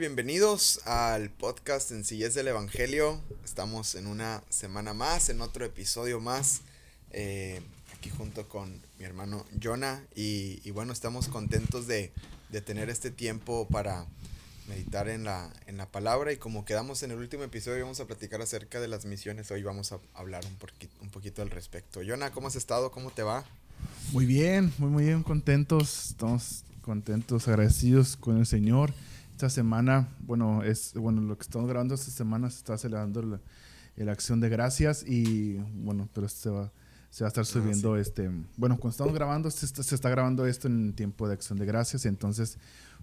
Bienvenidos al podcast Sencillez del Evangelio. Estamos en una semana más, en otro episodio más, eh, aquí junto con mi hermano Jonah. Y, y bueno, estamos contentos de, de, tener este tiempo para meditar en la, en la palabra. Y como quedamos en el último episodio, vamos a platicar acerca de las misiones. Hoy vamos a hablar un, poquito, un poquito al respecto. Jonah, ¿cómo has estado? ¿Cómo te va? Muy bien, muy, muy bien, contentos. Estamos contentos, agradecidos con el Señor esta semana, bueno, es bueno lo que estamos grabando esta semana se está celebrando la, la acción de gracias y bueno, pero se va, se va a estar subiendo ah, sí. este, bueno, cuando estamos grabando se está, se está, grabando esto en tiempo de acción de gracias, entonces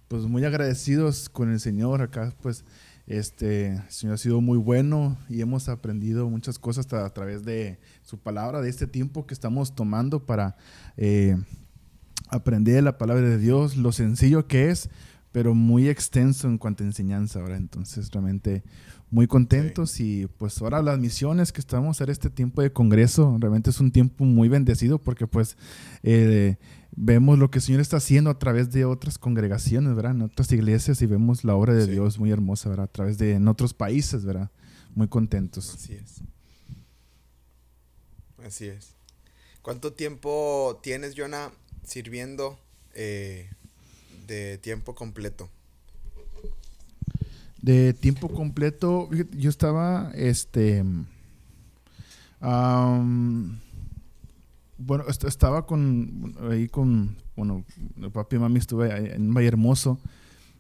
pues muy agradecidos con el Señor acá, pues este el Señor ha sido muy bueno y hemos aprendido muchas cosas a, a través de su palabra, de este tiempo que estamos tomando para eh, aprender la palabra de Dios, lo sencillo que es, pero muy extenso en cuanto a enseñanza ahora. Entonces, realmente muy contentos sí. y pues ahora las misiones que estamos en este tiempo de congreso, realmente es un tiempo muy bendecido porque pues eh, vemos lo que el Señor está haciendo a través de otras congregaciones, ¿verdad? En otras iglesias y vemos la obra de sí. Dios muy hermosa, ¿verdad? A través de en otros países, ¿verdad? Muy contentos. Así es. Así es. ¿Cuánto tiempo tienes, Jonah, sirviendo eh, de tiempo completo? De tiempo completo, yo estaba, este, um, bueno, estaba con, ahí con, bueno, papi y mami estuve en Valle Hermoso.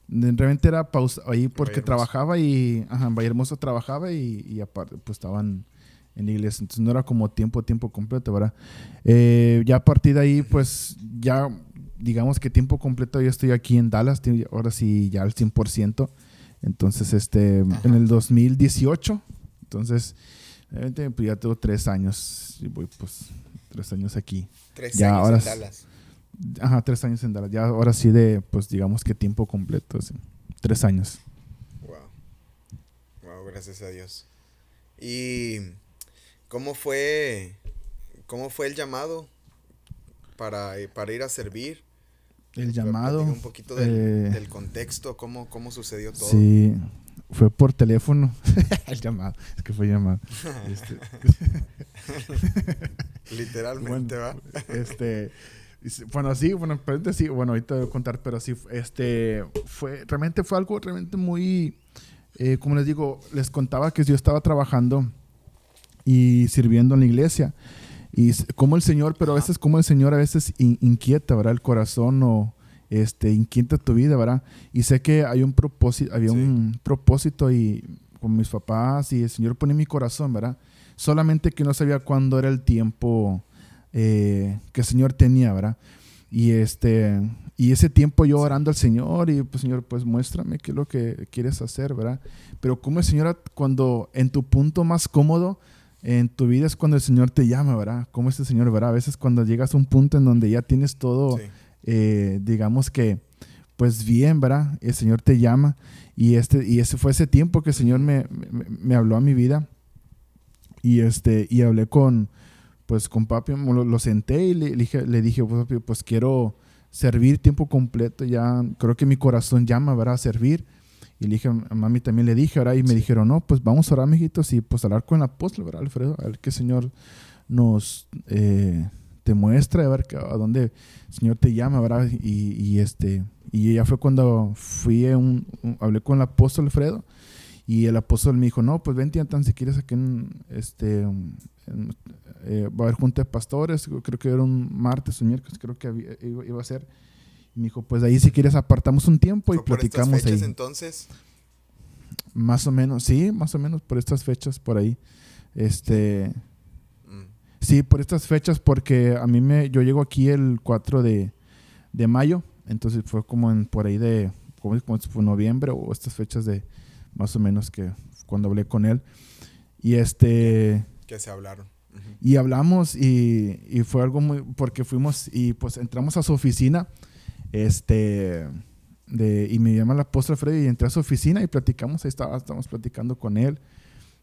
Realmente era pausa ahí porque trabajaba y, ajá, en Valle Hermoso trabajaba y, y aparte, pues estaban en iglesia. Entonces no era como tiempo, tiempo completo, ¿verdad? Eh, ya a partir de ahí, pues ya digamos que tiempo completo yo estoy aquí en Dallas, ahora sí ya al 100%. Entonces, este, en el 2018, entonces, pues ya tengo tres años, y voy pues tres años aquí. Tres ya, años ahora, en Dallas. Ajá, tres años en Dallas. Ya ahora sí de, pues digamos que tiempo completo, sí. tres años. Wow. Wow, gracias a Dios. ¿Y cómo fue, cómo fue el llamado para, para ir a servir? El llamado. Un poquito del, eh, del contexto, cómo, cómo, sucedió todo. Sí, fue por teléfono. el llamado, es que fue llamado. este. Literalmente, bueno, ¿va? este. Bueno, sí, bueno, sí, bueno, ahorita voy a contar, pero sí, este, fue, realmente fue algo realmente muy, eh, como les digo, les contaba que yo estaba trabajando y sirviendo en la iglesia. Y como el Señor, pero a veces como el Señor a veces in, inquieta, ¿verdad? El corazón o este, inquieta tu vida, ¿verdad? Y sé que hay un propósito, había sí. un propósito y con mis papás y el Señor pone en mi corazón, ¿verdad? Solamente que no sabía cuándo era el tiempo eh, que el Señor tenía, ¿verdad? Y este y ese tiempo yo orando al Señor y pues Señor, pues muéstrame qué es lo que quieres hacer, ¿verdad? Pero como el Señor cuando en tu punto más cómodo en tu vida es cuando el Señor te llama, ¿verdad? Como este Señor, ¿verdad? A veces cuando llegas a un punto en donde ya tienes todo, sí. eh, digamos que, pues bien, ¿verdad? El Señor te llama y, este, y ese fue ese tiempo que el Señor me, me, me habló a mi vida y, este, y hablé con, pues con papi, lo, lo senté y le, le dije, le dije pues, papi, pues quiero servir tiempo completo, ya creo que mi corazón llama, ¿verdad? A servir. Y le dije, a mami también le dije, ahora y me dijeron, no, pues vamos a orar, mijitos, y pues hablar con el apóstol, ¿verdad, Alfredo? A ver qué Señor nos eh, te muestra, a ver a dónde el Señor te llama, ¿verdad? Y, y este, y ya fue cuando fui, un, un, hablé con el apóstol Alfredo, y el apóstol me dijo, no, pues vente tan si quieres aquí en, este, en, eh, va a haber junta de pastores, creo que era un martes o miércoles, creo que había, iba, iba a ser me dijo, pues ahí si quieres apartamos un tiempo y platicamos por estas fechas, ahí. entonces? Más o menos, sí, más o menos por estas fechas por ahí. Este mm. Sí, por estas fechas porque a mí me yo llego aquí el 4 de, de mayo, entonces fue como en por ahí de como, como fue noviembre o estas fechas de más o menos que cuando hablé con él. Y este que se hablaron. Uh -huh. Y hablamos y, y fue algo muy porque fuimos y pues entramos a su oficina este, de, y me llama el apóstol Freddy y entré a su oficina y platicamos, ahí estaba, estábamos platicando con él.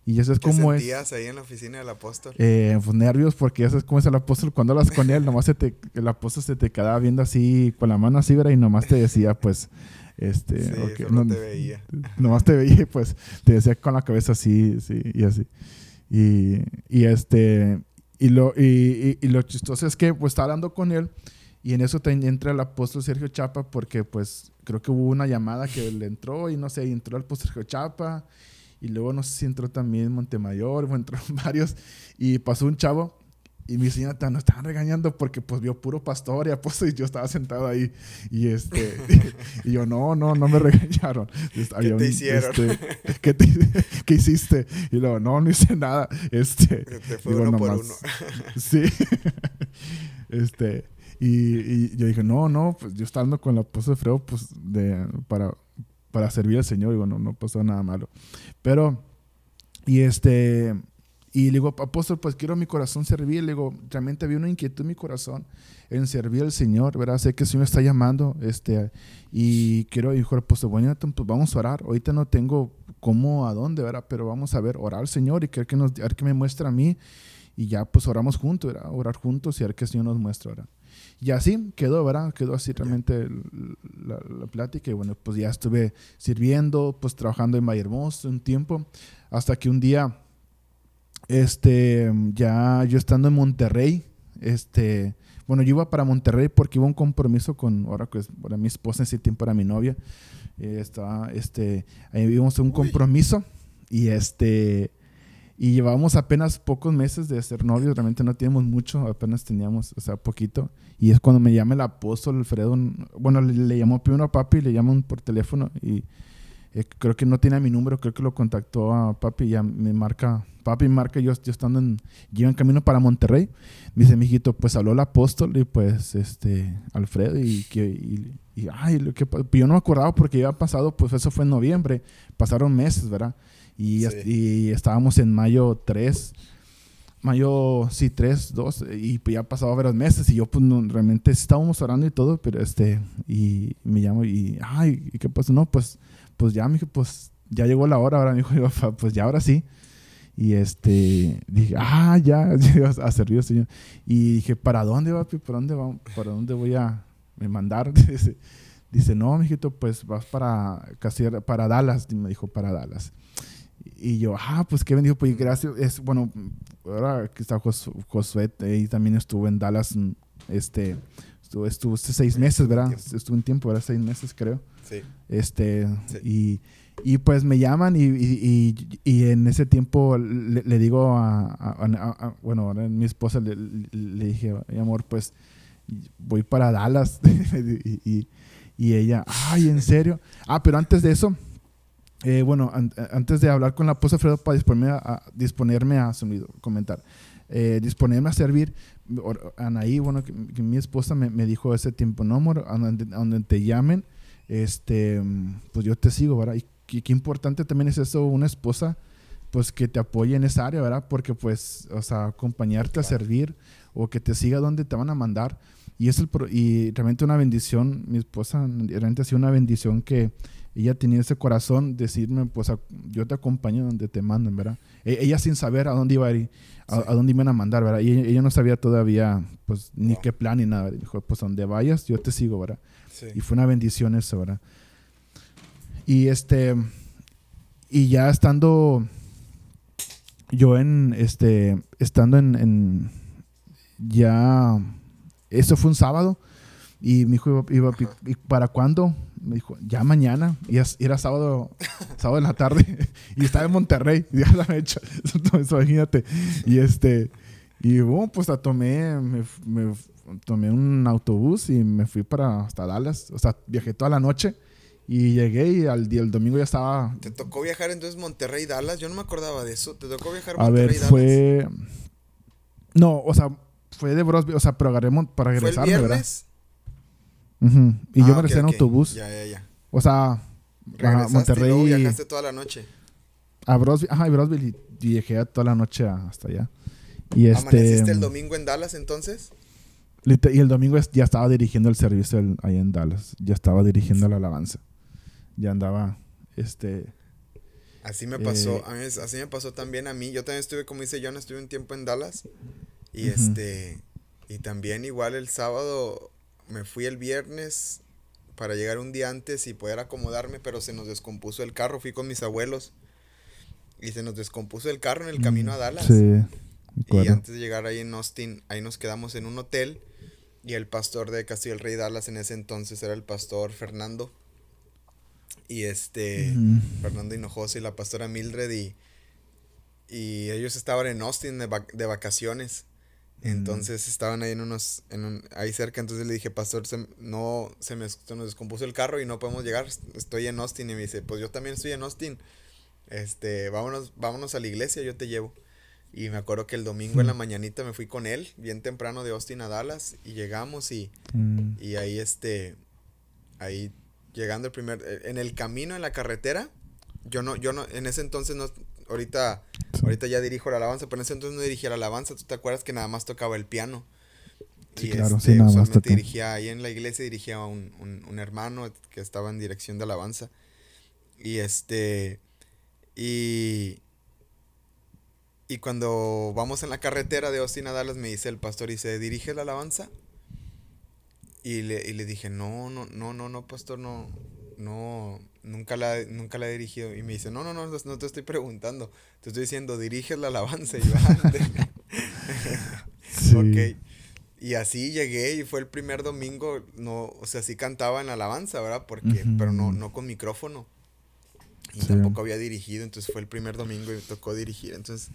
Y eso es ¿Qué como sentías ahí en la oficina del apóstol? Eh, pues nervios, porque ya sabes cómo es el apóstol. Cuando hablas con él, nomás se te, el apóstol se te quedaba viendo así, con la mano así, ¿verdad? Y nomás te decía, pues, Este, Sí, ok, solo te veía. Nomás te veía y pues te decía con la cabeza así, sí, y así. Y, y este, y lo, y, y- y lo chistoso es que pues estaba hablando con él y en eso te entra el apóstol Sergio Chapa porque pues creo que hubo una llamada que le entró y no sé, y entró el apóstol Sergio Chapa y luego no sé si entró también Montemayor o entró varios y pasó un chavo y mi señora nos estaban regañando porque pues vio puro pastor y apóstol y yo estaba sentado ahí y este y yo no, no, no me regañaron. Este, había te hicieron? este, ¿qué, te- qué hiciste? Y luego, no, no hice nada. Este, Te fue digo, uno por uno. Sí. este, y, y yo dije, no, no, pues yo estando con el apóstol Fredo, pues de, para, para servir al Señor, digo, no, no pasó nada malo. Pero, y este, y le digo, apóstol, pues quiero mi corazón servir. Le digo, realmente había una inquietud en mi corazón en servir al Señor, ¿verdad? Sé que el Señor está llamando, este, y quiero, dijo el apóstol, bueno, pues vamos a orar. Ahorita no tengo cómo, a dónde, ¿verdad? Pero vamos a ver, orar al Señor y querer que nos, a ver que me muestra a mí. Y ya, pues oramos juntos, ¿verdad? Orar juntos y a ver qué el Señor nos muestra, ¿verdad? Y así quedó, ¿verdad? Quedó así realmente la, la plática. Y bueno, pues ya estuve sirviendo, pues trabajando en Vallehermoso un tiempo, hasta que un día, este, ya yo estando en Monterrey, este, bueno, yo iba para Monterrey porque iba a un compromiso con, ahora pues, bueno, mi esposa en ese tiempo era mi novia, eh, estaba, este, ahí a un Uy. compromiso y este, y llevábamos apenas pocos meses de ser novios, realmente no teníamos mucho, apenas teníamos, o sea, poquito. Y es cuando me llama el apóstol Alfredo, bueno, le, le llamó primero a papi, le llaman por teléfono y eh, creo que no tiene mi número, creo que lo contactó a papi y ya me marca, papi marca yo, yo estando en, yo en camino para Monterrey. Me dice, mijito, pues habló el apóstol y pues, este, Alfredo y que, y, y, ay, lo que, yo no me acordaba porque ya pasado, pues eso fue en noviembre, pasaron meses, ¿verdad? Y, Sí. y estábamos en mayo 3, mayo, sí, 3, 2, y ya pasado varios meses y yo pues no, realmente estábamos orando y todo, pero este, y me llamo y, ay, ¿y qué pasó? No, pues, pues ya, me dijo, pues ya llegó la hora, ahora me dijo, yo, "Pa- pues ya, ahora sí. Y este, dije, ah, ya, ya a servir al Señor. Y dije, ¿para dónde, papi? ¿Para dónde, vamos? ¿Para dónde voy a me mandar? Dice, dice, no, mijito, pues vas para, para Dallas, y me dijo, para Dallas. Y yo, ah, pues qué bendijo, pues gracias. Es, bueno, ahora que está Jos- Josué, y también estuvo en Dallas, mm, este, estuvo, estuvo seis meses, ¿verdad? tiempo. Estuvo un tiempo, ¿verdad? Seis meses, creo. Sí. Este, Sí. y, y pues me llaman y, y, en ese tiempo le, le digo a, a- a- a- bueno, mi esposa le, le- dije, "Ay, amor, pues voy para Dallas. y- y ella, ay, ¿en serio? Ah, pero antes de eso, eh, bueno, an- antes de hablar con la esposa Alfredo para disponerme a, a- disponerme a sonido, comentar, eh, disponerme a servir, Anaí, bueno, que, que mi esposa me, me dijo ese tiempo, no, amor, a donde, a donde te llamen, este, pues yo te sigo, ¿verdad? Y qué, qué importante también es eso, una esposa, pues que te apoye en esa área, ¿verdad? Porque pues, o sea, acompañarte a Claro. servir o que te siga donde te van a mandar. Y es el pro- y realmente una bendición, mi esposa realmente ha sido una bendición que ella tenía ese corazón decirme, pues a- yo te acompaño donde te manden, ¿verdad? E- ella sin saber a dónde iba a ir, a, Sí. a dónde iban a mandar, ¿verdad? Y ella, ella no sabía todavía, pues, ni qué plan ni nada. Dijo, pues donde vayas, yo te sigo, ¿verdad? Sí. Y fue una bendición eso, ¿verdad? Y este, y ya estando yo en, este, estando en, en- ya, eso fue un sábado. Y mi hijo iba, iba, ¿y para cuándo? Me dijo, ya mañana. Y era sábado, sábado en la tarde. y estaba en Monterrey. Ya la fecha. Entonces, imagínate. Y este, y bueno, pues la tomé, me, tomé un autobús y me fui para hasta Dallas. O sea, viajé toda la noche. Y llegué y al día, el domingo ya estaba. ¿Te tocó viajar entonces Monterrey Dallas? Yo no me acordaba de eso. ¿Te tocó viajar A Monterrey ver, Dallas? fue. No, o sea, fue de Brosby. O sea, pero agarré para ¿Fue el regresarme, ¿verdad? Y Ah, yo me ok, regresé en autobús. Ya, ya, ya. O sea, a y Monterrey. luego viajaste toda la noche. A Brosby. Ajá, y Brosby. Y, y viajé toda la noche a- hasta allá. Y este. ¿Amaneciste el domingo en Dallas entonces? Y el domingo ya estaba dirigiendo el servicio el- ahí en Dallas. Ya estaba dirigiendo la alabanza. Ya andaba. Este. Así me pasó, Eh, a mí, así me pasó también a mí. Yo también estuve, como dice John, estuve un tiempo en Dallas. Y este, y también igual el sábado me fui el viernes para llegar un día antes y poder acomodarme, pero se nos descompuso el carro. Fui con mis abuelos y se nos descompuso el carro en el camino a Dallas. Sí. Y antes de llegar ahí en Austin, ahí nos quedamos en un hotel. Y el pastor de Castillo del Rey Dallas en ese entonces era el pastor Fernando. Y este, Fernando Hinojosa y la pastora Mildred. Y, y ellos estaban en Austin de, de vacaciones. Entonces estaban ahí en unos, en un, ahí cerca, entonces le dije, pastor, se, no, se, me, se nos descompuso el carro y no podemos llegar, estoy en Austin. Y me dice, pues yo también estoy en Austin, este, vámonos, vámonos a la iglesia, yo te llevo. Y me acuerdo que el domingo en la mañanita me fui con él, bien temprano de Austin a Dallas, y llegamos y, mm. y ahí este, ahí llegando el primer, eh, en el camino, en la carretera, yo no, yo no, en ese entonces no, ahorita, ahorita ya dirijo la alabanza, pero en ese entonces no dirigía la alabanza, tú te acuerdas que nada más tocaba el piano. Sí, claro, sí, este, nada más dirigía ahí en la iglesia, dirigía a un, un, un hermano que estaba en dirección de alabanza. Y este, y y cuando vamos en la carretera de Austin a Dallas, me dice el pastor, y se dirige la alabanza. Y le, y le dije, no, no, no, no, no, pastor, no, no, nunca la, nunca la he dirigido. Y me dice, no, no, no, no te estoy preguntando. Te estoy diciendo, diriges la alabanza, sí. Y así llegué y fue el primer domingo, no, o sea, sí cantaba en la alabanza, ¿verdad? Porque, pero no, no con micrófono. Y tampoco había dirigido, entonces fue el primer domingo y me tocó dirigir. Entonces,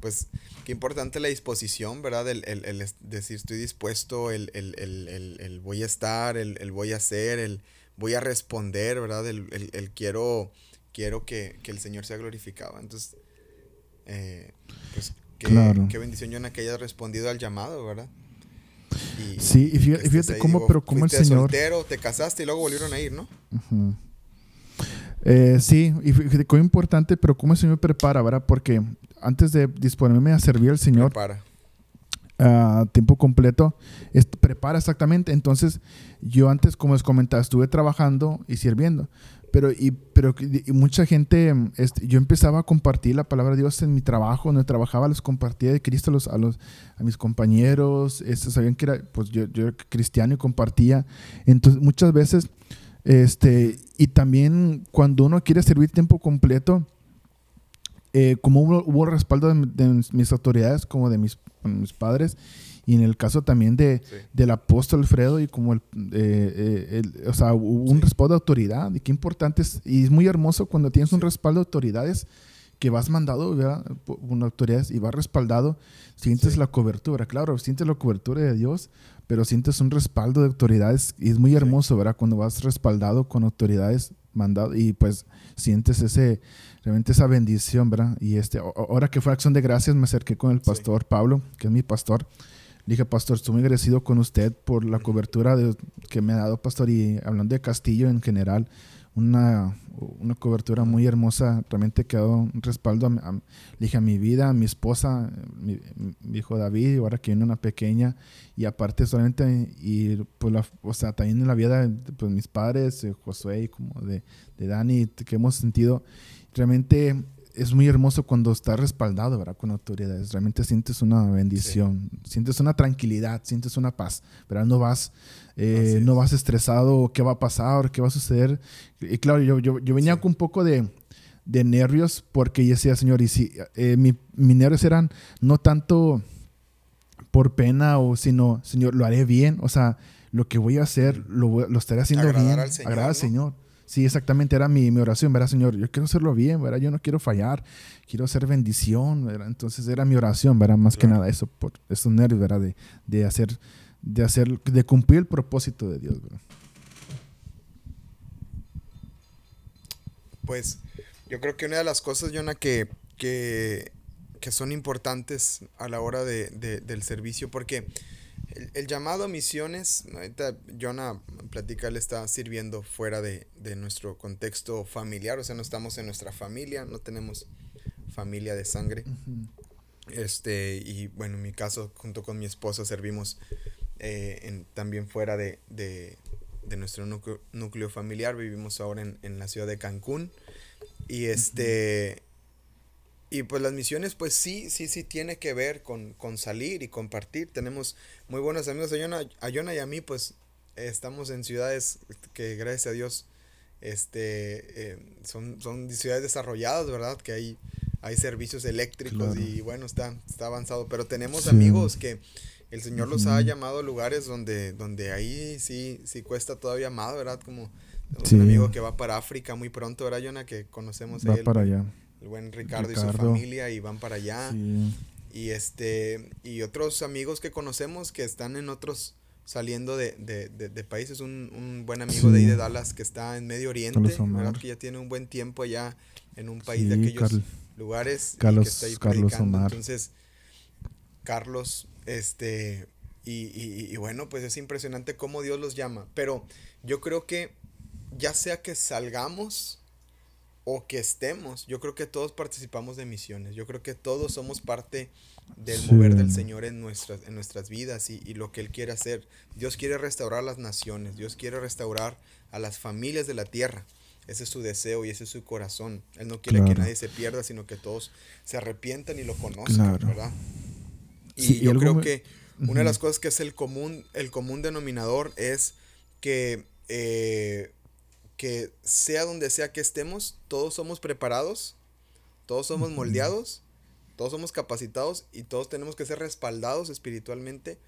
pues, qué importante la disposición, ¿verdad? El, el, el decir estoy dispuesto, el, el, voy a estar, el, voy a hacer, el voy a responder, ¿verdad? El, quiero, quiero que, que, el Señor sea glorificado. Entonces, eh, pues, qué, qué bendición, Jonah, que hayas respondido al llamado, ¿verdad? sí, y fíjate, cómo, pero cómo el Señor... soltero, te casaste y luego volvieron a ir, ¿no? Eh, sí, y fíjate, importante, pero cómo el Señor prepara, ¿verdad? Porque antes de disponerme a servir al Señor tiempo completo, prepara exactamente. Entonces, yo antes, como les comentaba, estuve trabajando y sirviendo. Pero, y, pero y mucha gente, este, yo empezaba a compartir la palabra de Dios en mi trabajo, donde trabajaba, les compartía de Cristo los, a, los, a mis compañeros, este, sabían que era, pues yo, yo era cristiano y compartía. Entonces, muchas veces este, y también cuando uno quiere servir tiempo completo, eh, como hubo, hubo, respaldo de, mis autoridades, como de mis, mis, padres, y en el caso también de, del apóstol Alfredo, y como el, eh, eh, o sea, hubo un respaldo de autoridad, y qué importante es, y es muy hermoso cuando tienes un respaldo de autoridades que vas mandado, ¿verdad? Por autoridades y vas respaldado, sientes la cobertura, claro, sientes la cobertura de Dios, pero sientes un respaldo de autoridades y es muy hermoso, ¿verdad? Cuando vas respaldado con autoridades mandado y pues sientes ese realmente esa bendición, ¿verdad? Y este ahora que fue acción de gracias me acerqué con el pastor Pablo, que es mi pastor. Dije, pastor, estoy muy agradecido con usted por la cobertura de, que me ha dado, pastor, y hablando de Castillo en general, una, una cobertura muy hermosa. Realmente quedó un respaldo a, le dije a mi vida, a mi esposa, mi, hijo David, y ahora que viene una pequeña. Y aparte solamente, y pues la, o sea, también en la vida de pues, mis padres, Josué y como de, de Dani, que hemos sentido. Realmente es muy hermoso cuando estás respaldado, ¿verdad? Con autoridades. Realmente sientes una bendición, sientes una tranquilidad, sientes una paz, ¿verdad? No vas, eh, no vas estresado, ¿qué va a pasar? ¿Qué va a suceder? Y claro, yo, yo, yo venía con un poco de, de, nervios porque yo decía, Señor, y si eh, mi, mis nervios eran no tanto por pena o sino, Señor, lo haré bien, o sea, lo que voy a hacer lo, lo estaré haciendo bien, al Señor, agradar al Señor. Sí, exactamente, era mi, mi, oración, ¿verdad, Señor? Yo quiero hacerlo bien, ¿verdad? Yo no quiero fallar, quiero hacer bendición, ¿verdad? Entonces era mi oración, ¿verdad? Más que nada eso, por esos nervios, ¿verdad? De, de, hacer, de hacer, de cumplir el propósito de Dios, ¿verdad? Pues yo creo que una de las cosas, Jonah, que, que, que son importantes a la hora de, de, del servicio, porque el, llamado a misiones, ahorita Jonah platica, él está sirviendo fuera de, nuestro contexto familiar, o sea, no estamos en nuestra familia, no tenemos familia de sangre. Este, y bueno, en mi caso, junto con mi esposa, servimos eh, también fuera de, nuestro núcleo, familiar. Vivimos ahora en, la ciudad de Cancún. Y este, y pues las misiones, pues sí, sí, sí tiene que ver con, con salir y compartir. Tenemos muy buenos amigos. A Yona, a y a mí, pues estamos en ciudades que gracias a Dios este, eh, son, son ciudades desarrolladas, ¿verdad? Que hay, hay servicios eléctricos y bueno, está, está avanzado. Pero tenemos amigos que el Señor los ha llamado a lugares donde, donde ahí sí, sí cuesta todavía más, ¿verdad? Como un amigo que va para África muy pronto, ¿verdad, Jonah? Que conocemos va para allá. El buen Ricardo, y su familia y van para allá. Y este, y otros amigos que conocemos que están en otros, saliendo de, de, de, países. Un, un, buen amigo de ahí de Dallas que está en Medio Oriente, ¿verdad? Que ya tiene un buen tiempo allá en un país de aquellos lugares. Carlos, que está Carlos Omar. Entonces, Carlos, este, y, y, y, bueno, pues es impresionante cómo Dios los llama. Pero yo creo que ya sea que salgamos o que estemos, yo creo que todos participamos de misiones. Yo creo que todos somos parte del mover del Señor en nuestras, en nuestras vidas y, y, lo que Él quiere hacer. Dios quiere restaurar las naciones, Dios quiere restaurar a las familias de la tierra. Ese es su deseo y ese es su corazón. Él no quiere que nadie se pierda, sino que todos se arrepientan y lo conozcan, ¿verdad? Y yo creo que una de las cosas que es el común, el común denominador es que, eh, que sea donde sea que estemos, todos somos preparados, todos somos moldeados todos somos capacitados y todos tenemos que ser respaldados espiritualmente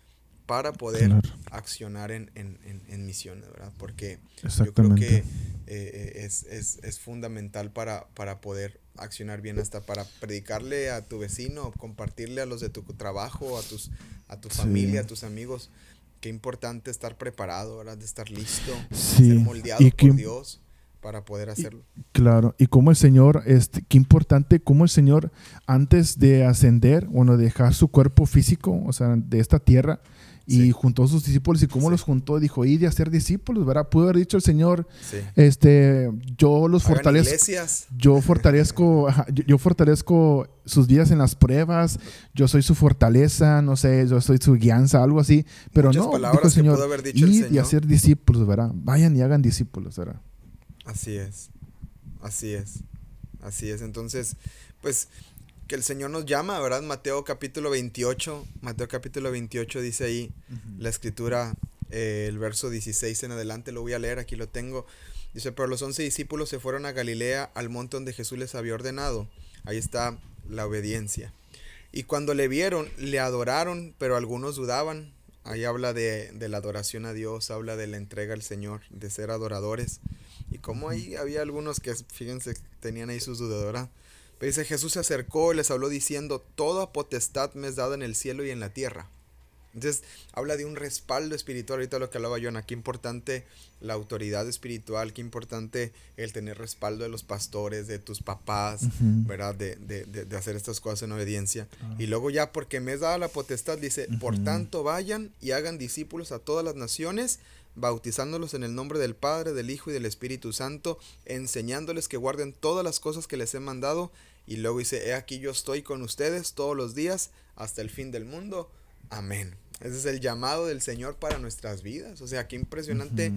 para poder accionar en, misiones, ¿verdad? Porque yo creo que eh, eh, es, es, fundamental para, para poder accionar bien, hasta para predicarle a tu vecino, compartirle a los de tu trabajo, a, tus, a tu familia, a tus amigos. Qué importante estar preparado, ¿verdad? De estar listo, ser moldeado por Dios para poder hacerlo. claro, y como el Señor, este, qué importante, como el Señor antes de ascender, bueno, dejar su cuerpo físico, o sea, de esta tierra, y juntó a sus discípulos y cómo los juntó, dijo, y de hacer discípulos, ¿verdad? Pudo haber dicho el Señor, este, yo los fortalezco, yo fortalezco, yo, fortalezco sus días en las pruebas, yo soy su fortaleza, no sé, yo soy su guianza, algo así, pero no, dijo el Señor, y hacer discípulos, ¿verdad? Vayan y hagan discípulos, ¿verdad? Así es, así es, así es. Entonces, pues que el Señor nos llama, ¿verdad? Mateo capítulo 28, Mateo capítulo 28 dice ahí la escritura, eh, el verso 16 en adelante, lo voy a leer, aquí lo tengo. Dice, pero los once discípulos se fueron a Galilea, al monte donde Jesús les había ordenado. Ahí está la obediencia. Y cuando le vieron, le adoraron, pero algunos dudaban. Ahí habla de, de la adoración a Dios, habla de la entrega al Señor, de ser adoradores. Y como ahí había algunos que, fíjense, tenían ahí sus dudas, Pero dice, Jesús se acercó y les habló diciendo, toda potestad me es dada en el cielo y en la tierra. Entonces, habla de un respaldo espiritual, ahorita lo que hablaba Jonah, qué importante la autoridad espiritual, qué importante el tener respaldo de los pastores, de tus papás, ¿verdad? De, de, de, hacer estas cosas en obediencia. Y luego ya, porque me es dada la potestad, dice, por tanto vayan y hagan discípulos a todas las naciones, bautizándolos en el nombre del Padre, del Hijo y del Espíritu Santo, enseñándoles que guarden todas las cosas que les he mandado. Y luego dice, he aquí yo estoy con ustedes todos los días hasta el fin del mundo. Amén. Ese es el llamado del Señor para nuestras vidas. O sea, qué impresionante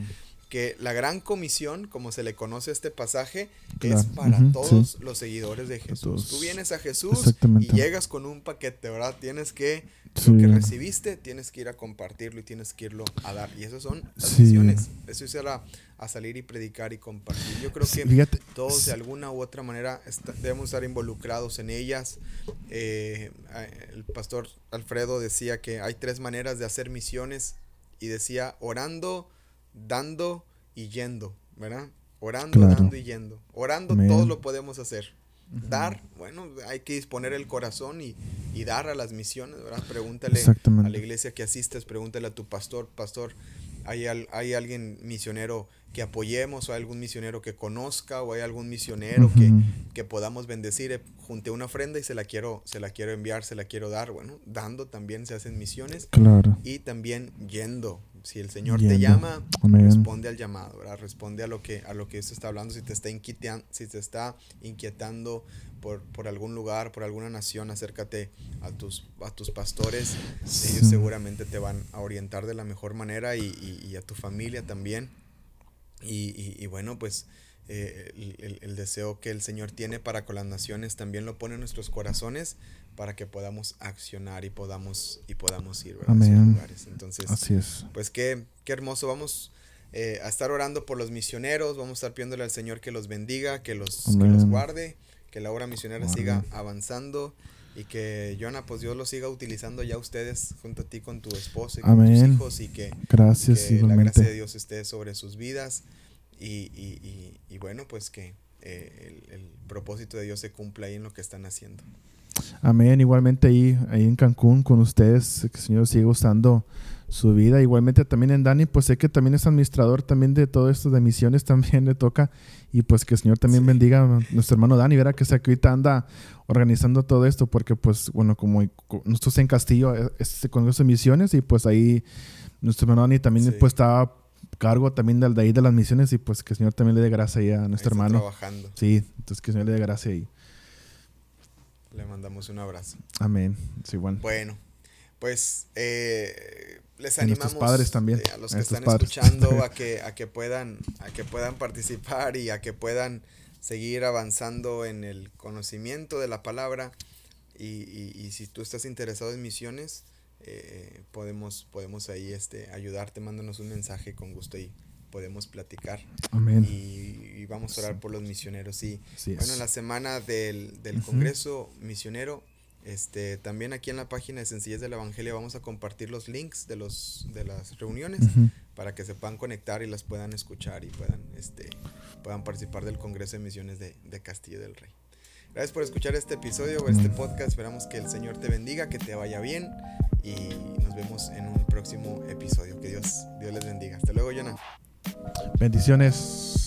que la gran comisión, como se le conoce a este pasaje, es para todos los seguidores de Jesús. Tú vienes a Jesús y llegas con un paquete, ¿verdad? Tienes que, lo que recibiste, tienes que ir a compartirlo y tienes que irlo a dar. Y esas son las misiones. Eso es a, a salir y predicar y compartir. Yo creo que todos de alguna u otra manera debemos estar involucrados en ellas. Eh, el pastor Alfredo decía que hay tres maneras de hacer misiones y decía orando, dando y yendo, ¿verdad? Orando, dando y yendo. Orando todos lo podemos hacer. Dar, bueno, hay que disponer el corazón y, y dar a las misiones, ¿verdad? Pregúntale a la iglesia que asistes, pregúntale a tu pastor, pastor, ¿hay, hay alguien misionero que apoyemos o hay algún misionero que conozca o hay algún misionero que, que, podamos bendecir? Eh, junte una ofrenda y se la quiero, se la quiero enviar, se la quiero dar. Bueno, dando también se hacen misiones. Claro. Y también yendo, si el Señor te llama, responde al llamado, ¿verdad? Responde a lo que a lo que se está hablando, si te está inquietando, si te está inquietando por, por algún lugar, por alguna nación, acércate a tus a tus pastores, ellos seguramente te van a orientar de la mejor manera y, y, a tu familia también. Y, y bueno, pues eh, el, deseo que el Señor tiene para con las naciones también lo pone en nuestros corazones para que podamos accionar y podamos, y podamos ir a esos lugares. Entonces, Así es. pues qué, qué hermoso. Vamos eh, a estar orando por los misioneros, vamos a estar pidiéndole al Señor que los bendiga, que los, que los guarde, que la obra misionera siga avanzando y que Jonah, pues Dios lo siga utilizando ya ustedes junto a ti con tu esposo y con tus hijos y que, Gracias, la gracia de Dios esté sobre sus vidas y, y, y, bueno, pues que eh, el, propósito de Dios se cumpla ahí en lo que están haciendo. Amén. Igualmente ahí, ahí en Cancún con ustedes, que el Señor siga usando su vida. Igualmente también en Dani, pues sé que también es administrador también de todo esto de misiones, también le toca. Y pues que el Señor también bendiga a nuestro hermano Dani, verá que, sea, que ahorita anda organizando todo esto, porque pues bueno, como nosotros en Castillo eh, es con Congreso de Misiones y pues ahí nuestro hermano Dani también pues estaba cargo también de, de ahí de las misiones y pues que el Señor también le dé gracia ahí a nuestro hermano. trabajando. Sí, entonces que el Señor le dé gracia ahí. Le mandamos un abrazo. Amén. Sí, bueno. Bueno, pues eh, les animamos padres también, eh, a los que están escuchando a que, a que puedan, a que puedan participar y a que puedan seguir avanzando en el conocimiento de la palabra. Y, y, si tú estás interesado en misiones, eh, podemos, podemos ahí este, ayudarte, mándanos un mensaje con gusto y podemos platicar. Amén. Y, vamos a orar por los misioneros. Y bueno, en la semana del, del Congreso Misionero este, también aquí en la página de Sencillez del Evangelio vamos a compartir los links de, los, de las reuniones para que se puedan conectar y las puedan escuchar y puedan, este, puedan participar del Congreso de Misiones de, de Castillo del Rey. Gracias por escuchar este episodio o este podcast. Esperamos que el Señor te bendiga, que te vaya bien y nos vemos en un próximo episodio. Que Dios, Dios les bendiga. Hasta luego, Jonah. Bendiciones.